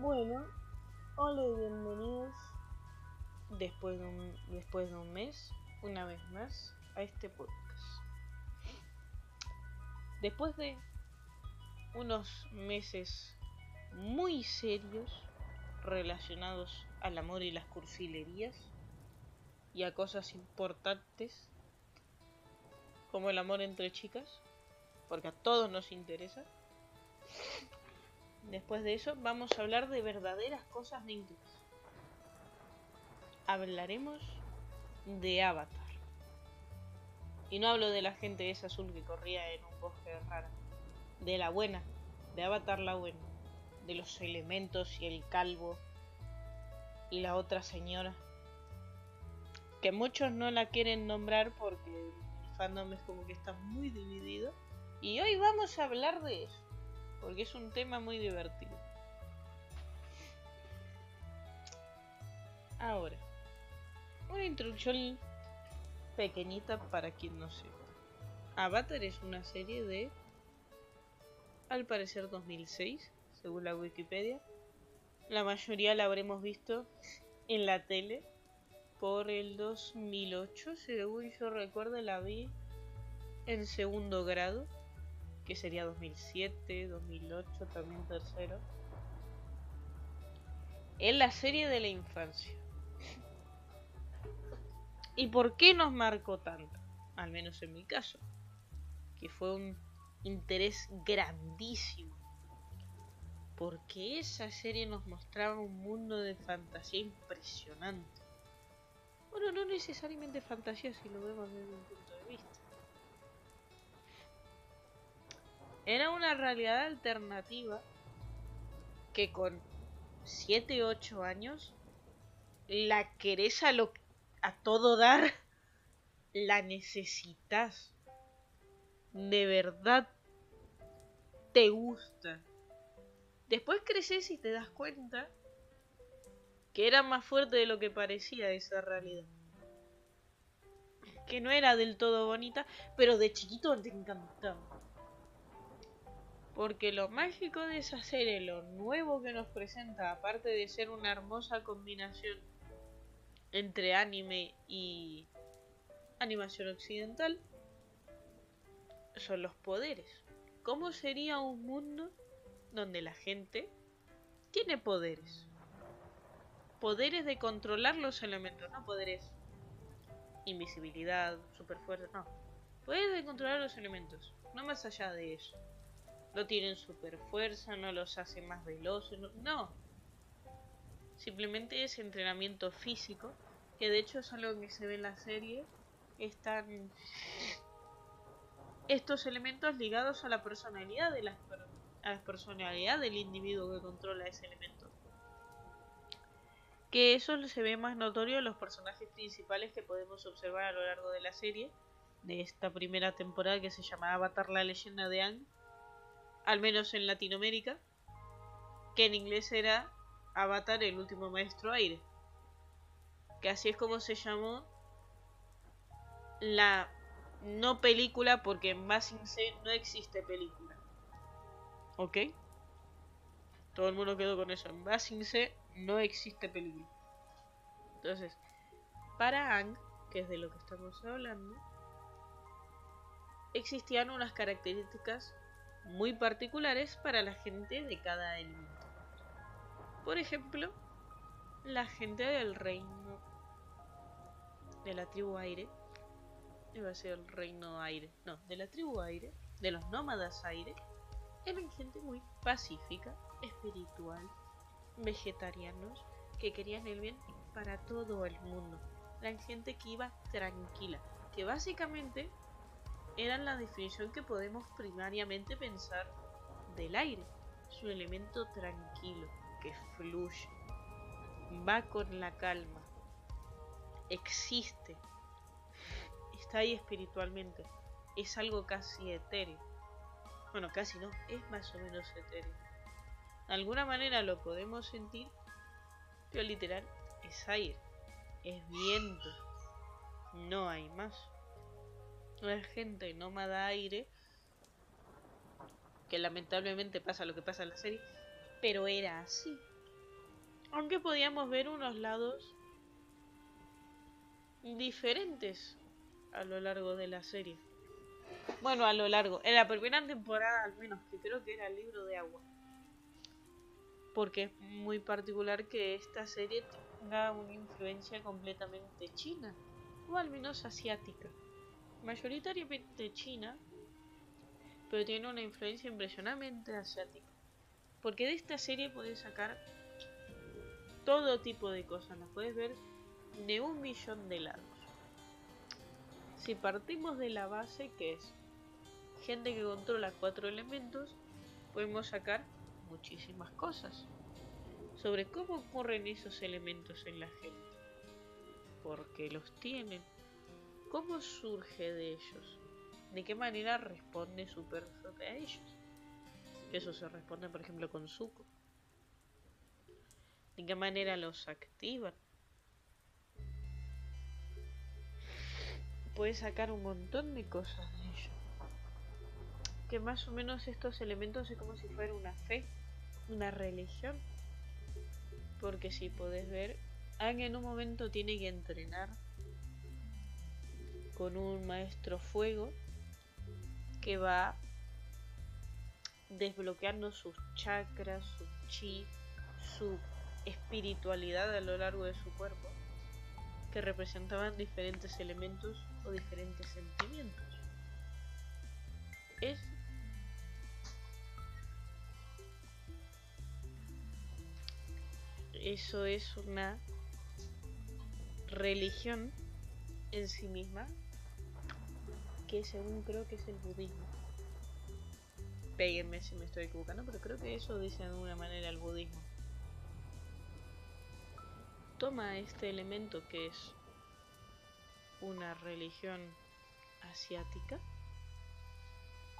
Bueno, hola y bienvenidos después de, un, después de un mes, una vez más, a este podcast. Después de unos meses muy serios relacionados al amor y las cursilerías y a cosas importantes como el amor entre chicas, porque a todos nos interesa. Después de eso vamos a hablar de verdaderas cosas de. Hablaremos de Avatar. Y no hablo de la gente esa azul que corría en un bosque rara. De la buena. De Avatar la buena. De los elementos y el calvo. Y la otra señora. Que muchos no la quieren nombrar porque el fandom es como que está muy dividido. Y hoy vamos a hablar de eso porque es un tema muy divertido. Ahora, una introducción pequeñita para quien no sepa. Avatar es una serie de, al parecer 2006, según la Wikipedia. La mayoría la habremos visto en la tele por el 2008, según yo recuerdo la vi en segundo grado que sería 2007, 2008, también tercero. Es la serie de la infancia. ¿Y por qué nos marcó tanto? Al menos en mi caso. Que fue un interés grandísimo. Porque esa serie nos mostraba un mundo de fantasía impresionante. Bueno, no necesariamente fantasía si lo vemos desde un punto de vista. Era una realidad alternativa que con 7, 8 años la querés a, lo, a todo dar, la necesitas. De verdad te gusta. Después creces y te das cuenta que era más fuerte de lo que parecía esa realidad. Que no era del todo bonita, pero de chiquito te encantaba. Porque lo mágico de esa serie, lo nuevo que nos presenta, aparte de ser una hermosa combinación entre anime y animación occidental, son los poderes. ¿Cómo sería un mundo donde la gente tiene poderes? Poderes de controlar los elementos, no poderes invisibilidad, superfuerza, no. Poderes de controlar los elementos, no más allá de eso no tienen super fuerza, no los hace más veloces, no. Simplemente es entrenamiento físico, que de hecho es algo que se ve en la serie. Están estos elementos ligados a la personalidad de la, a la personalidad del individuo que controla ese elemento. Que eso se ve más notorio en los personajes principales que podemos observar a lo largo de la serie, de esta primera temporada que se llama Avatar la leyenda de Aang al menos en Latinoamérica, que en inglés era Avatar el último maestro aire. Que así es como se llamó la no película, porque en Basing C no existe película. ¿Ok? Todo el mundo quedó con eso. En Basing C no existe película. Entonces, para Ang, que es de lo que estamos hablando, existían unas características muy particulares para la gente de cada elemento. Por ejemplo, la gente del reino de la tribu aire, iba a ser el reino aire, no, de la tribu aire, de los nómadas aire, eran gente muy pacífica, espiritual, vegetarianos, que querían el bien para todo el mundo. Eran gente que iba tranquila, que básicamente eran la definición que podemos primariamente pensar del aire. Es un elemento tranquilo, que fluye, va con la calma, existe, está ahí espiritualmente, es algo casi etéreo. Bueno, casi no, es más o menos etéreo. De alguna manera lo podemos sentir, pero literal es aire, es viento, no hay más es gente nómada aire, que lamentablemente pasa lo que pasa en la serie, pero era así. Aunque podíamos ver unos lados diferentes a lo largo de la serie. Bueno, a lo largo. En la primera temporada al menos, que creo que era el libro de agua. Porque es muy particular que esta serie tenga una influencia completamente china. O al menos asiática. Mayoritariamente china. Pero tiene una influencia impresionantemente asiática. Porque de esta serie puedes sacar todo tipo de cosas. Las puedes ver de un millón de lados. Si partimos de la base que es gente que controla cuatro elementos, podemos sacar muchísimas cosas sobre cómo ocurren esos elementos en la gente, por qué los tienen, cómo surge de ellos, de qué manera responde su persona a ellos. Eso se responde, por ejemplo, con Zuko. De qué manera los activan. Puedes sacar un montón de cosas de ellos que más o menos estos elementos es como si fuera una fe, una religión. Porque si podés ver, Aang en un momento tiene que entrenar con un maestro fuego que va desbloqueando sus chakras, su chi, su espiritualidad a lo largo de su cuerpo, que representaban diferentes elementos o diferentes sentimientos. Es eso es una religión en sí misma que según creo que es el budismo. Péguenme si me estoy equivocando, pero creo que eso dice de alguna manera el budismo. Toma este elemento que es una religión asiática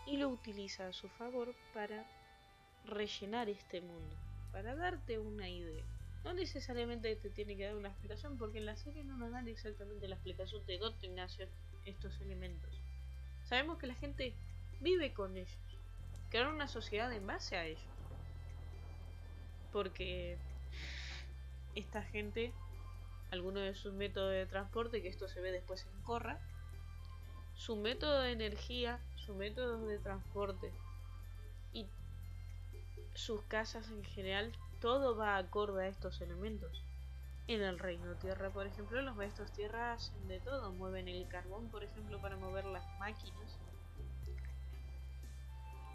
y lo utiliza a su favor para rellenar este mundo, para darte una idea. No necesariamente te tiene que dar una explicación, porque en la serie no nos dan exactamente la explicación de dónde nacen estos elementos. Sabemos que la gente vive con ellos, crearon una sociedad en base a ellos. Porque esta gente, alguno de sus métodos de transporte, que esto se ve después en Corra, su método de energía, su método de transporte y sus casas en general todo va acorde a estos elementos. En el reino tierra, por ejemplo, los maestros tierra hacen de todo. Mueven el carbón, por ejemplo, para mover las máquinas.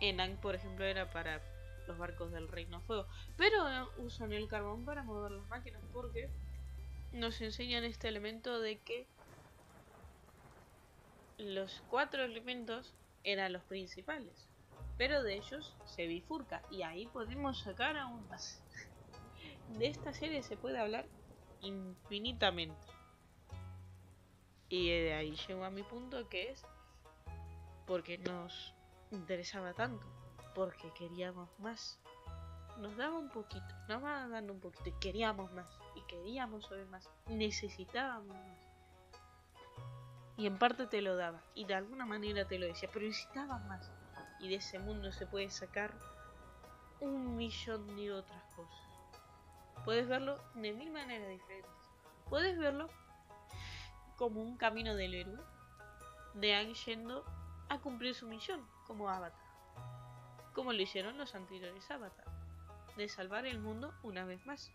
En Ang, por ejemplo, era para los barcos del reino fuego. Pero usan el carbón para mover las máquinas porque nos enseñan este elemento de que los cuatro elementos eran los principales. Pero de ellos se bifurca y ahí podemos sacar aún más de esta serie se puede hablar infinitamente. Y de ahí llego a mi punto que es porque nos interesaba tanto, porque queríamos más. Nos daba un poquito, nos va dando un poquito y queríamos más, y queríamos saber más, necesitábamos más. Y en parte te lo daba, y de alguna manera te lo decía, pero necesitabas más. Y de ese mundo se puede sacar un millón de otras cosas. Puedes verlo de mil maneras diferentes. Puedes verlo como un camino del héroe de Aang yendo a cumplir su misión como Avatar. Como lo hicieron los anteriores Avatar. De salvar el mundo una vez más.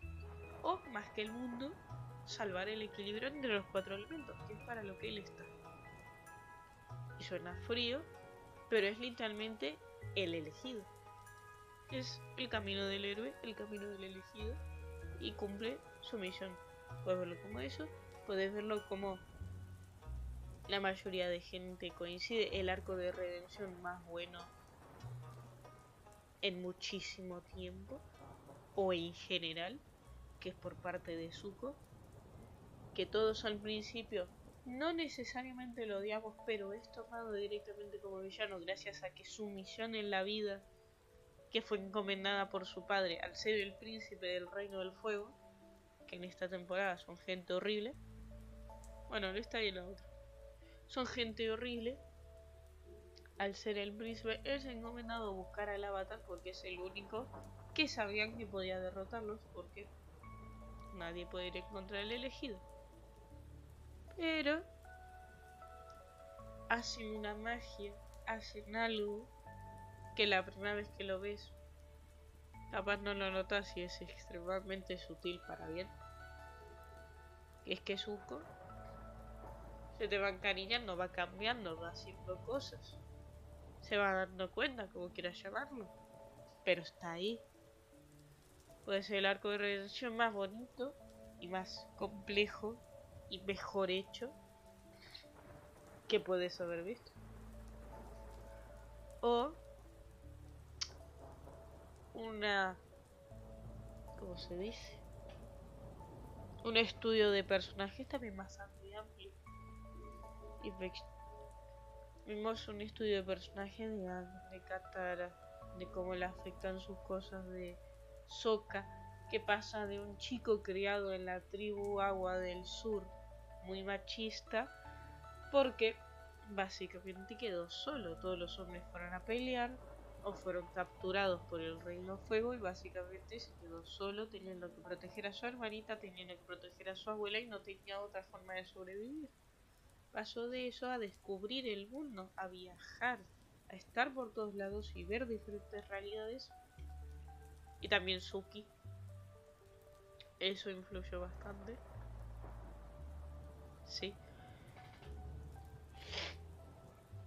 O más que el mundo, salvar el equilibrio entre los cuatro elementos, que es para lo que él está. Y suena frío, pero es literalmente el elegido. Es el camino del héroe, el camino del elegido y cumple su misión. Puedes verlo como eso, puedes verlo como la mayoría de gente coincide, el arco de redención más bueno en muchísimo tiempo, o en general, que es por parte de Zuko, que todos al principio no necesariamente lo odiamos, pero es tomado directamente como villano gracias a que su misión en la vida que fue encomendada por su padre al ser el príncipe del reino del fuego, que en esta temporada son gente horrible. Bueno, no está ahí la otra. Son gente horrible. Al ser el príncipe, ha encomendado a buscar al avatar porque es el único que sabían que podía derrotarlos porque nadie puede ir en contra del elegido. Pero hacen una magia, hacen algo que la primera vez que lo ves, capaz no lo notas y es extremadamente sutil para bien. es que Zuko se te va encariñando, va cambiando, va haciendo cosas. Se va dando cuenta, como quieras llamarlo. Pero está ahí. Puede ser el arco de redención más bonito y más complejo y mejor hecho que puedes haber visto. O una... ¿Cómo se dice? Un estudio de personajes también y amplio. Y vimos un estudio de personajes de de Katara, de cómo le afectan sus cosas de Soka, que pasa de un chico criado en la tribu Agua del Sur, muy machista, porque básicamente quedó solo. Todos los hombres fueron a pelear o fueron capturados por el Reino Fuego y básicamente se quedó solo teniendo que proteger a su hermanita, teniendo que proteger a su abuela y no tenía otra forma de sobrevivir. Pasó de eso a descubrir el mundo, a viajar, a estar por todos lados y ver diferentes realidades. Y también Suki. Eso influyó bastante. Sí.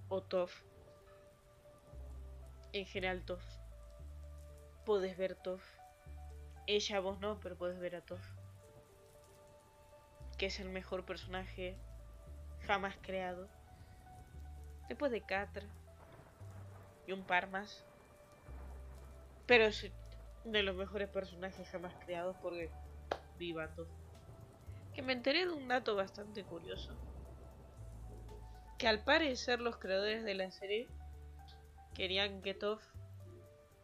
O Toff en general Toff. Puedes ver Toff. Ella, vos no, pero puedes ver a Toff. Que es el mejor personaje jamás creado. Después de Catra. Y un par más. Pero es de los mejores personajes jamás creados porque viva Toff. Que me enteré de un dato bastante curioso. Que al parecer los creadores de la serie querían que Toph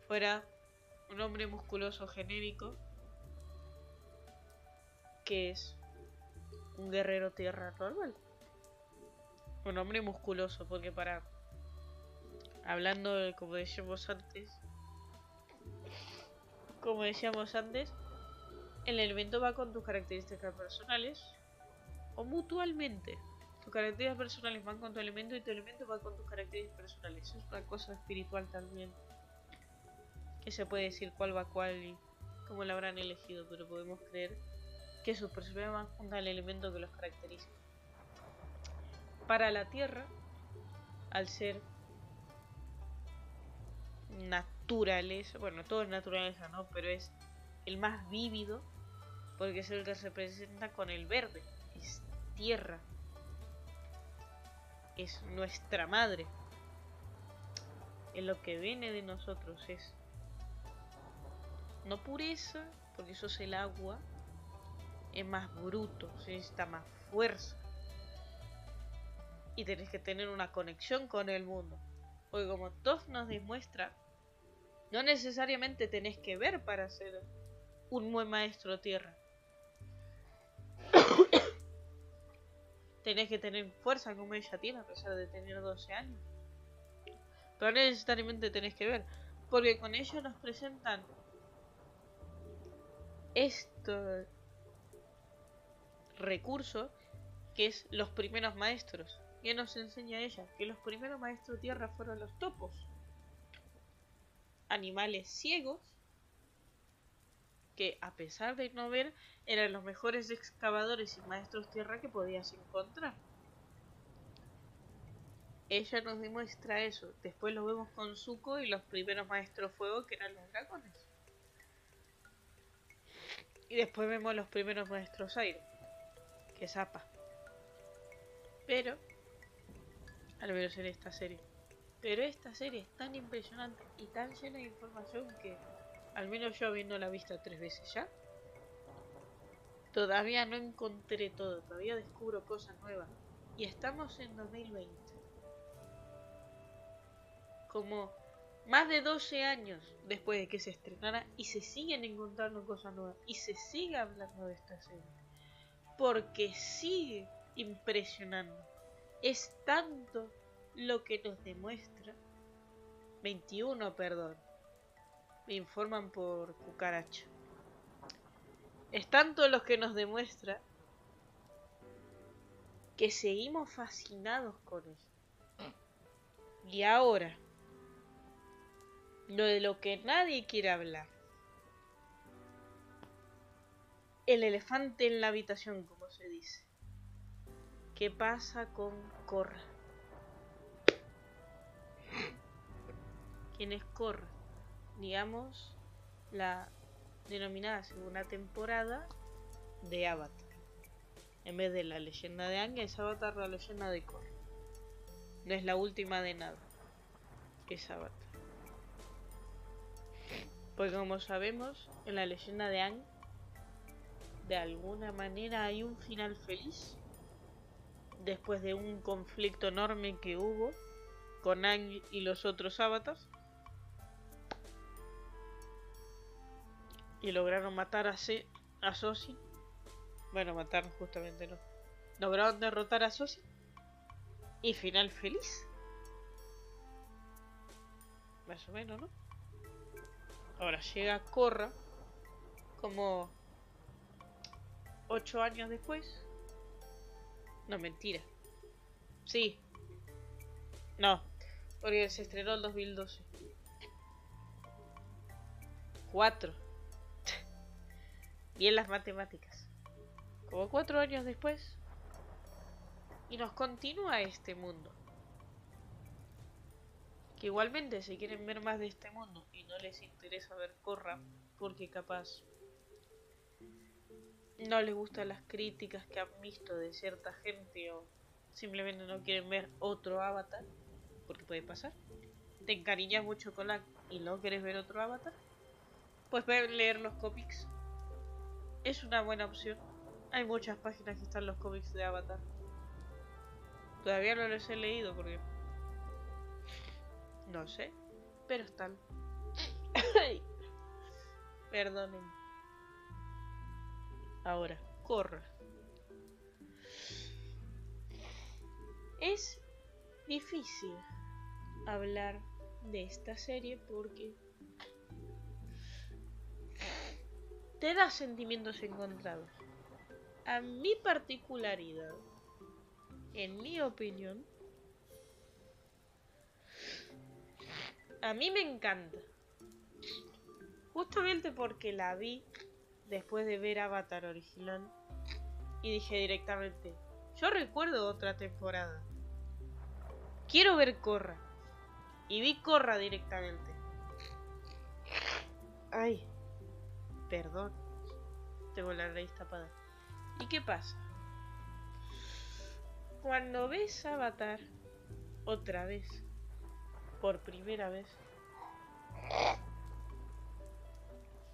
fuera un hombre musculoso genérico que es un guerrero tierra normal. Un hombre musculoso, porque para hablando de, como decíamos antes, como decíamos antes, el elemento va con tus características personales o mutualmente. Tus características personales van con tu elemento y tu elemento va con tus características personales. es una cosa espiritual también. Que se puede decir cuál va cuál y cómo lo habrán elegido, pero podemos creer que sus personalidades van junto al elemento que los caracteriza. Para la Tierra, al ser naturaleza, bueno, todo es naturaleza, ¿no? Pero es el más vívido porque es el que se presenta con el verde, es tierra es nuestra madre. En lo que viene de nosotros es no pureza, porque eso es el agua, es más bruto, se necesita más fuerza. Y tenés que tener una conexión con el mundo. Porque como Toff nos demuestra, no necesariamente tenés que ver para ser un buen maestro tierra. tenés que tener fuerza como ella tiene a pesar de tener 12 años. Pero no necesariamente tenés que ver, porque con ella nos presentan este recurso que es los primeros maestros. ¿Qué nos enseña ella? Que los primeros maestros tierra fueron los topos. Animales ciegos que a pesar de no ver, eran los mejores excavadores y maestros tierra que podías encontrar. Ella nos demuestra eso. Después lo vemos con Zuko y los primeros maestros fuego que eran los dragones. Y después vemos los primeros maestros aire, que es Apa. Pero, al menos en esta serie. Pero esta serie es tan impresionante y tan llena de información que al menos yo habiendo la vista tres veces ya. Todavía no encontré todo, todavía descubro cosas nuevas. Y estamos en 2020. Como más de 12 años después de que se estrenara y se siguen encontrando cosas nuevas y se sigue hablando de esta serie. Porque sigue impresionando. Es tanto lo que nos demuestra. 21, perdón informan por cucaracha. Es tanto lo que nos demuestra que seguimos fascinados con él. Y ahora, lo de lo que nadie quiere hablar. El elefante en la habitación, como se dice. ¿Qué pasa con Corra? ¿Quién es Corra? Digamos, la denominada segunda temporada de Avatar. En vez de la leyenda de Aang, es Avatar la leyenda de Korra. No es la última de nada. Es Avatar. Porque como sabemos, en la leyenda de Aang, de alguna manera hay un final feliz. Después de un conflicto enorme que hubo con Aang y los otros avatars. Y lograron matar a, Se a Sosin bueno, mataron justamente no. Lograron derrotar a Sosi. Y final feliz. Más o menos, ¿no? Ahora llega Corra. Como... Ocho años después. No, mentira. Sí. No. Porque se estrenó en 2012. Cuatro. Bien las matemáticas como cuatro años después, y nos continúa este mundo. Que igualmente si quieren ver más de este mundo y no les interesa ver Corra, porque capaz no les gustan las críticas que han visto de cierta gente o simplemente no quieren ver otro avatar, porque puede pasar. Te encariñas mucho con la y no quieres ver otro avatar, pues pueden leer los cómics. Es una buena opción. Hay muchas páginas que están los cómics de Avatar. Todavía no los he leído porque... No sé, pero están. Perdonen. Ahora, corra. Es difícil hablar de esta serie porque te da sentimientos encontrados a mi particularidad, en mi opinión, a mí me encanta. Justamente porque la vi después de ver Avatar original y dije directamente, yo recuerdo otra temporada. Quiero ver Corra. Y vi Corra directamente. Ay, perdón. Tengo la raíz tapada. ¿Y qué pasa? Cuando ves Avatar otra vez, por primera vez,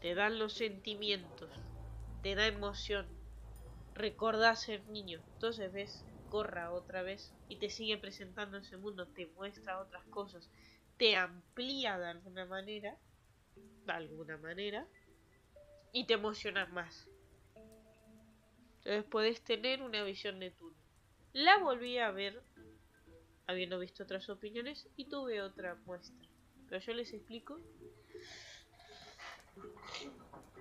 te dan los sentimientos, te da emoción, recordás ser niño, entonces ves Corra otra vez y te sigue presentando ese mundo, te muestra otras cosas, te amplía de alguna manera, de alguna manera, y te emocionas más. Entonces puedes tener una visión de. La volví a ver, habiendo visto otras opiniones, y tuve otra muestra. Pero yo les explico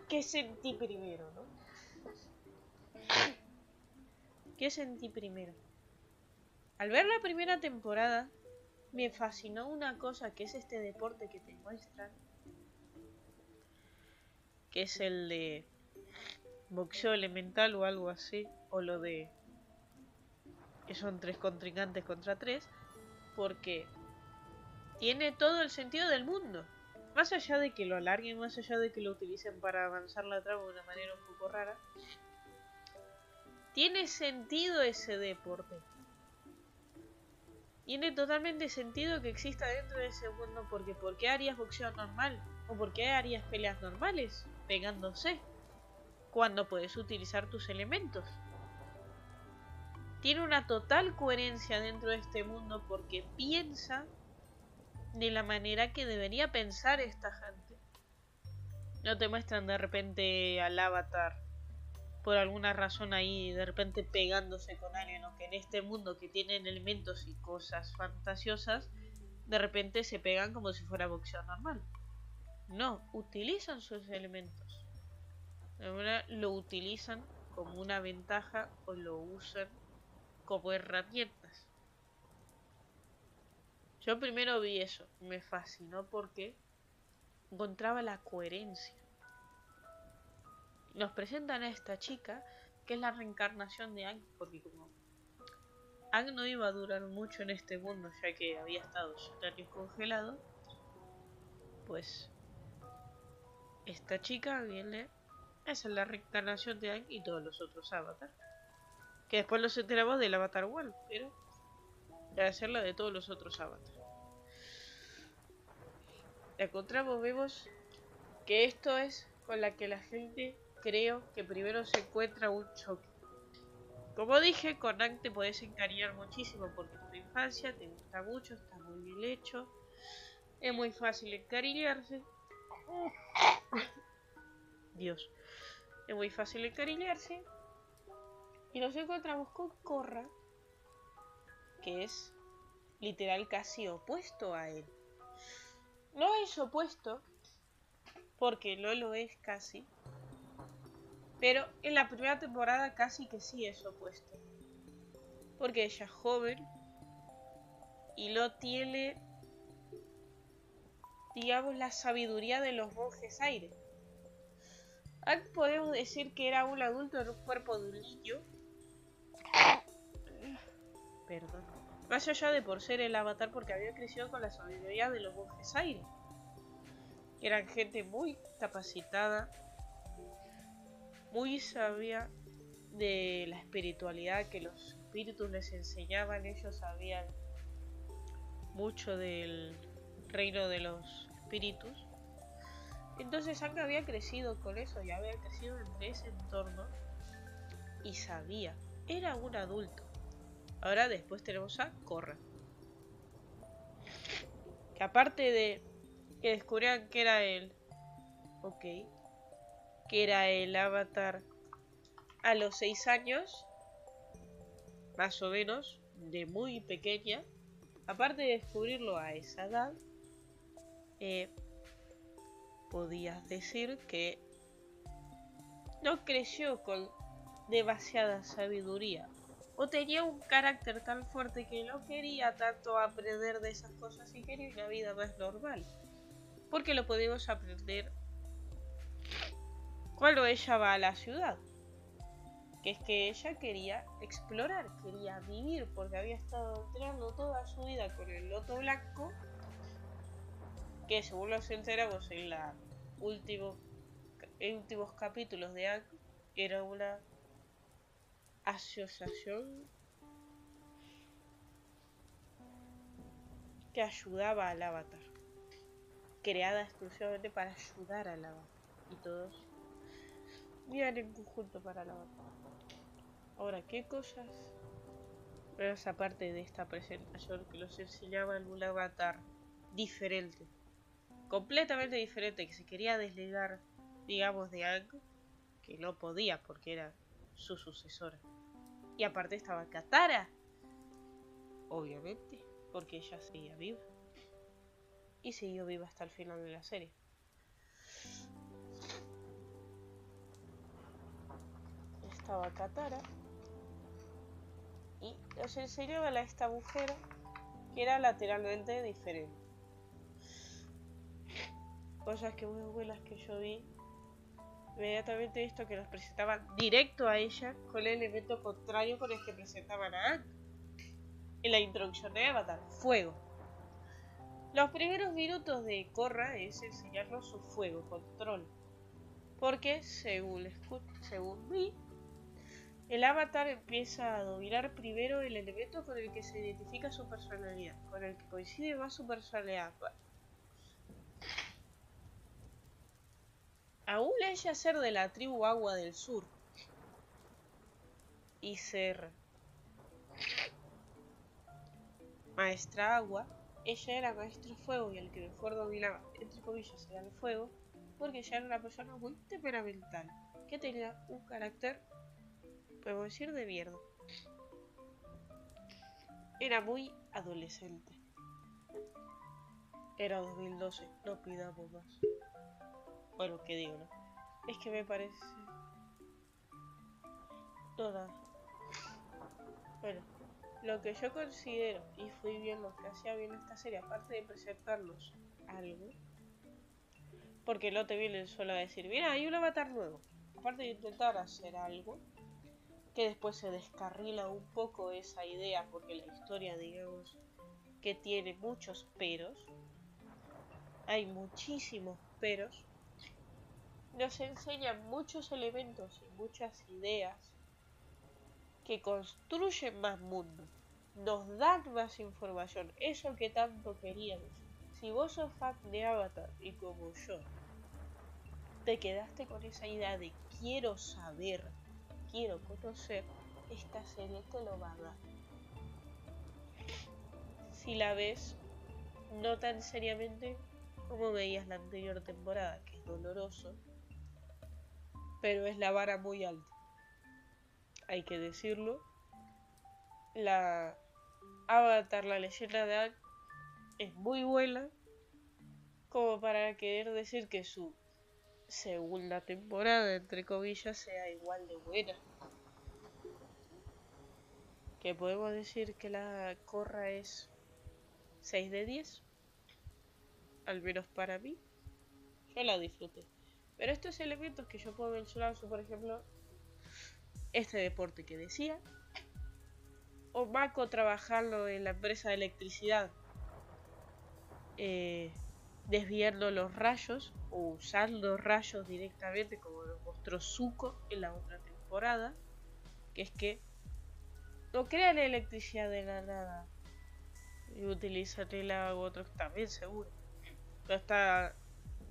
qué sentí primero, ¿no? ¿Qué sentí primero? Al ver la primera temporada, me fascinó una cosa que es este deporte que te muestran, que es el de boxeo elemental o algo así, o lo de que son tres contrincantes contra tres, porque tiene todo el sentido del mundo. Más allá de que lo alarguen, más allá de que lo utilicen para avanzar la trama de una manera un poco rara, tiene sentido ese deporte. Tiene totalmente sentido que exista dentro de ese mundo porque ¿por qué harías boxeo normal? ¿O por qué harías peleas normales? Pegándose cuando puedes utilizar tus elementos. Tiene una total coherencia dentro de este mundo porque piensa de la manera que debería pensar esta gente. No te muestran de repente al avatar por alguna razón ahí de repente pegándose con alguien o que en este mundo que tienen elementos y cosas fantasiosas de repente se pegan como si fuera boxeo normal. No, utilizan sus elementos Ahora lo utilizan como una ventaja o lo usan como herramientas. Yo primero vi eso, me fascinó porque encontraba la coherencia. Nos presentan a esta chica que es la reencarnación de Ang, porque como Ang no iba a durar mucho en este mundo ya que había estado 100 años congelado, pues esta chica viene es la reencarnación de Ang y todos los otros avatars. Que después nos enteramos del avatar One, pero debe ser la de todos los otros avatars. La encontramos, vemos que esto es con la que la gente creo que primero se encuentra un choque. Como dije, con Ang te puedes encariñar muchísimo porque es tu infancia, te gusta mucho, está muy bien hecho. Es muy fácil encariñarse. Dios. Es muy fácil encariñarse. Y nos encontramos con Corra, que es literal casi opuesto a él. No es opuesto, porque no lo es casi. Pero en la primera temporada casi que sí es opuesto. Porque ella es joven y no tiene, digamos, la sabiduría de los monjes aire. podemos decir que era un adulto en un cuerpo de un niño. Perdón. Más allá de por ser el avatar porque había crecido con la sabiduría de los monjes aire. Eran gente muy capacitada, muy sabia de la espiritualidad que los espíritus les enseñaban. Ellos sabían mucho del reino de los Entonces Anga había crecido con eso y había crecido en ese entorno y sabía. Era un adulto. Ahora después tenemos a Korra. Que aparte de que descubrían que era él. Ok. Que era el avatar a los 6 años. Más o menos. De muy pequeña. Aparte de descubrirlo a esa edad. Eh, podías decir que no creció con demasiada sabiduría o tenía un carácter tan fuerte que no quería tanto aprender de esas cosas y quería una vida más normal. Porque lo podemos aprender cuando ella va a la ciudad. Que es que ella quería explorar, quería vivir, porque había estado entrenando toda su vida con el loto blanco. Que según nos enteramos en la último, últimos capítulos de Ang, era una asociación que ayudaba al avatar, creada exclusivamente para ayudar al avatar, y todos vivían en conjunto para el avatar. Ahora, ¿qué cosas? Pero aparte de esta presentación que nos enseñaba un avatar diferente, completamente diferente, que se quería desligar, digamos, de algo, que no podía porque era su sucesora. Y aparte estaba Katara. Obviamente, porque ella seguía viva. Y siguió viva hasta el final de la serie. Estaba Katara. Y nos enseñaba a esta mujer que era lateralmente diferente. Cosas que muy buenas que yo vi inmediatamente visto que nos presentaban directo a ella con el elemento contrario con el que presentaban a Anne. En la introducción de Avatar, fuego. Los primeros minutos de Korra es enseñarnos su fuego, control. Porque, según, según vi, el avatar empieza a dominar primero el elemento con el que se identifica su personalidad, con el que coincide más su personalidad. Aún ella ser de la tribu Agua del Sur y ser maestra agua, ella era maestro fuego y el que mejor dominaba, entre comillas, era el fuego, porque ella era una persona muy temperamental, que tenía un carácter, podemos decir, de mierda. Era muy adolescente. Era 2012, no pidamos más. Bueno, ¿qué digo, no? Es que me parece... Toda. Bueno, lo que yo considero, y fui bien lo que hacía bien esta serie, aparte de presentarnos algo, porque no te vienen solo a decir, mira, hay un avatar nuevo. Aparte de intentar hacer algo, que después se descarrila un poco esa idea, porque la historia, digamos, que tiene muchos peros, hay muchísimos peros, nos enseñan muchos elementos y muchas ideas que construyen más mundo, nos dan más información, eso que tanto queríamos. Si vos sos fan de Avatar y como yo, te quedaste con esa idea de quiero saber, quiero conocer, esta serie te lo va a dar. Si la ves no tan seriamente como veías la anterior temporada, que es doloroso, pero es la vara muy alta hay que decirlo. La Avatar, la leyenda de Aang, es muy buena como para querer decir que su segunda temporada, entre comillas, sea igual de buena. Que podemos decir que la Corra es 6 de 10, al menos para mí. Yo la disfruté. Pero estos elementos que yo puedo mencionar son, por ejemplo, este deporte que decía. O Mako trabajando en la empresa de electricidad, eh, desviando los rayos o usando rayos directamente, como lo mostró Zuko en la otra temporada, que es que no crean electricidad de la nada y utilizan el agua, otros también seguro. Pero está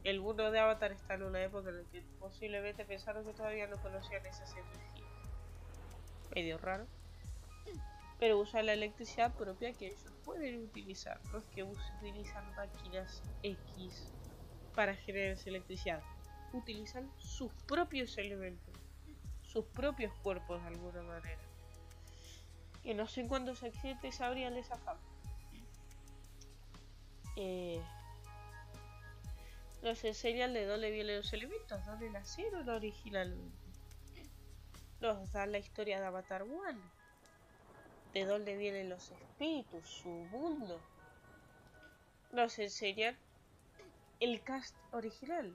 el mundo de Avatar está en una época en la que posiblemente pensaron que todavía no conocían esas energías medio raro. Pero usa la electricidad propia que ellos pueden utilizar. No es que utilizan máquinas X para generar esa electricidad. Utilizan sus propios elementos. Sus propios cuerpos de alguna manera. Que no sé cuántos accidentes habrían de esa fama. Eh, nos enseñan de dónde vienen los elementos, dónde nacieron originalmente nos da la historia de Avatar One, de dónde vienen los espíritus, su mundo. Nos enseñan el cast original.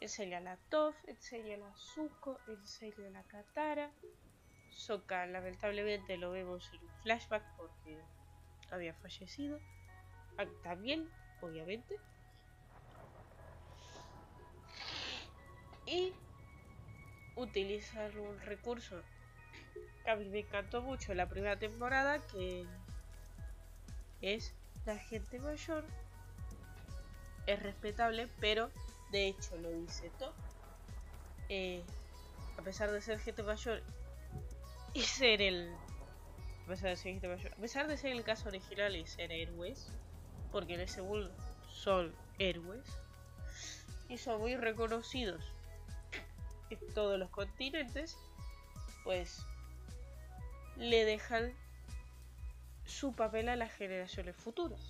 Enseña a Toph, enseña a Zuko, enseña a Katara. Sokka lamentablemente lo vemos en un flashback porque había fallecido. Ah, también, obviamente. Y utilizar un recurso que a mí me encantó mucho en la primera temporada, que es la gente mayor. Es respetable, pero de hecho lo dice todo. Eh, a pesar de ser gente mayor y ser el. A pesar de ser gente mayor. A pesar de ser el caso original y ser héroes, porque en ese mundo son héroes, y son muy reconocidos en todos los continentes, pues le dejan su papel a las generaciones futuras,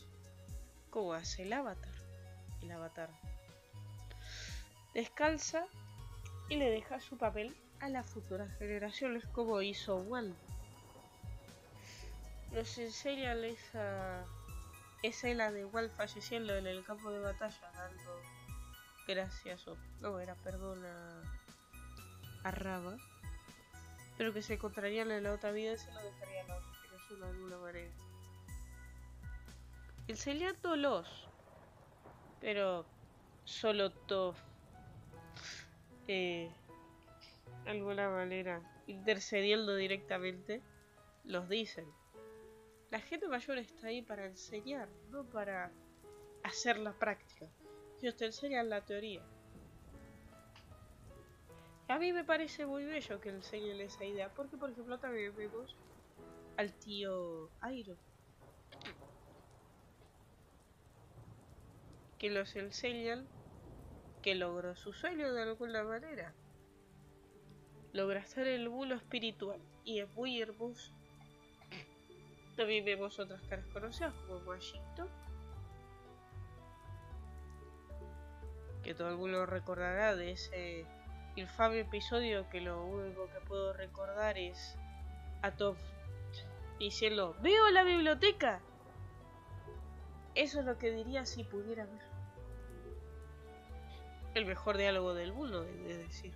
como hace el avatar. El avatar descalza y le deja su papel a las futuras generaciones, como hizo Walt. Nos enseñan esa escena de Walt falleciendo en el campo de batalla, dando gracias o no era, perdona a Raba, pero que se encontrarían en la otra vida y se lo dejarían a eso de alguna manera. Enseñándolos, pero solo Toff, eh, de alguna manera, intercediendo directamente, los dicen. La gente mayor está ahí para enseñar, no para hacer la práctica. Ellos te enseñan la teoría. A mí me parece muy bello que enseñen esa idea, porque por ejemplo también vemos al tío Airo. Que los enseñan que logró su sueño de alguna manera. Logra en el mundo espiritual y es muy hermoso. También vemos otras caras conocidas como Washington. Que todo el mundo recordará de ese infame episodio que lo único que puedo recordar es a Toph diciendo ¡Veo la biblioteca! Eso es lo que diría si pudiera ver. El mejor diálogo del mundo, de decir.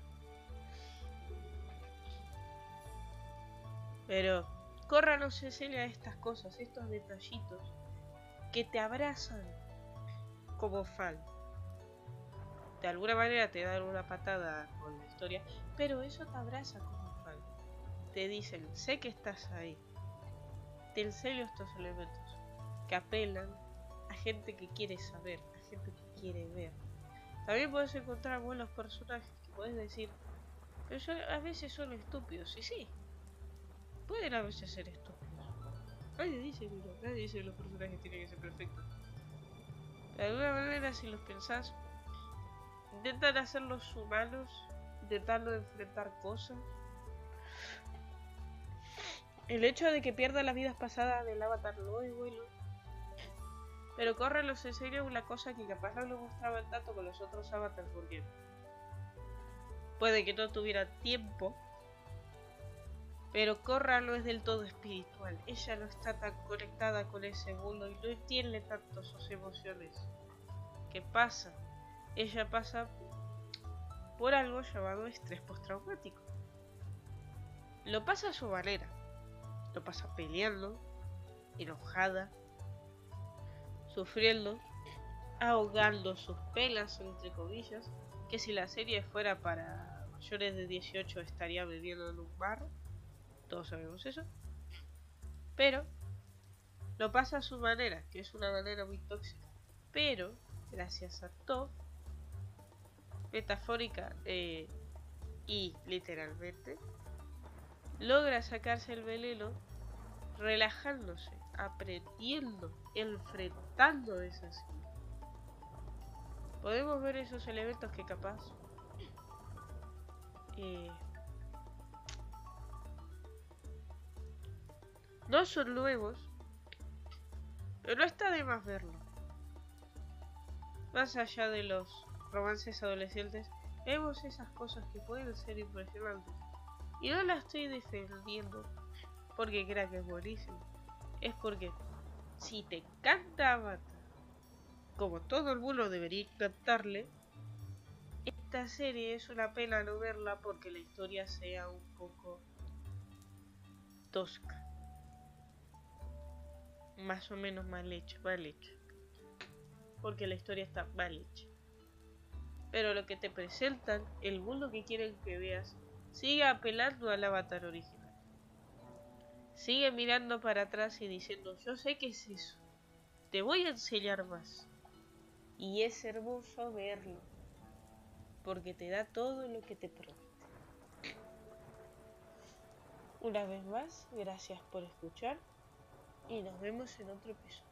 Pero Corra no se a estas cosas, estos detallitos que te abrazan como fan. De alguna manera te dan una patada con la historia, pero eso te abraza como fan. Te dicen, sé que estás ahí. Te enseño estos elementos que apelan a gente que quiere saber, a gente que quiere ver. También puedes encontrar buenos personajes que puedes decir, pero a veces son estúpidos, y sí, pueden a veces ser estúpidos. Nadie dice no, nadie dice que los personajes tienen que ser perfectos. De alguna manera, si los pensás, intentan hacerlos humanos, intentando enfrentar cosas. El hecho de que pierda las vidas pasadas del avatar no es bueno. Pero los en serio una cosa que capaz no lo mostraban tanto con los otros avatars porque puede que no tuviera tiempo pero Corra no es del todo espiritual. Ella no está tan conectada con ese mundo y no entiende tanto sus emociones. ¿Qué pasa? Ella pasa por algo llamado estrés postraumático. Lo pasa a su manera. Lo pasa peleando, enojada, sufriendo, ahogando sus pelas, entre comillas, que si la serie fuera para mayores de 18 estaría bebiendo en un bar todos sabemos eso. Pero lo pasa a su manera, que es una manera muy tóxica. Pero, gracias a todo, metafórica eh, y literalmente, logra sacarse el veleno relajándose, aprendiendo, enfrentando esas Podemos ver esos elementos que capaz eh, No son nuevos, pero está de más verlo. Más allá de los romances adolescentes, vemos esas cosas que pueden ser impresionantes. Y no la estoy defendiendo porque crea que es buenísimo. Es porque si te Avatar, como todo el mundo debería encantarle, esta serie es una pena no verla porque la historia sea un poco tosca más o menos mal hecho, mal hecho. Porque la historia está mal hecha. Pero lo que te presentan, el mundo que quieren que veas, sigue apelando al avatar original. Sigue mirando para atrás y diciendo, yo sé que es eso. Te voy a enseñar más. Y es hermoso verlo. Porque te da todo lo que te promete. Una vez más, gracias por escuchar y nos vemos en otro episodio.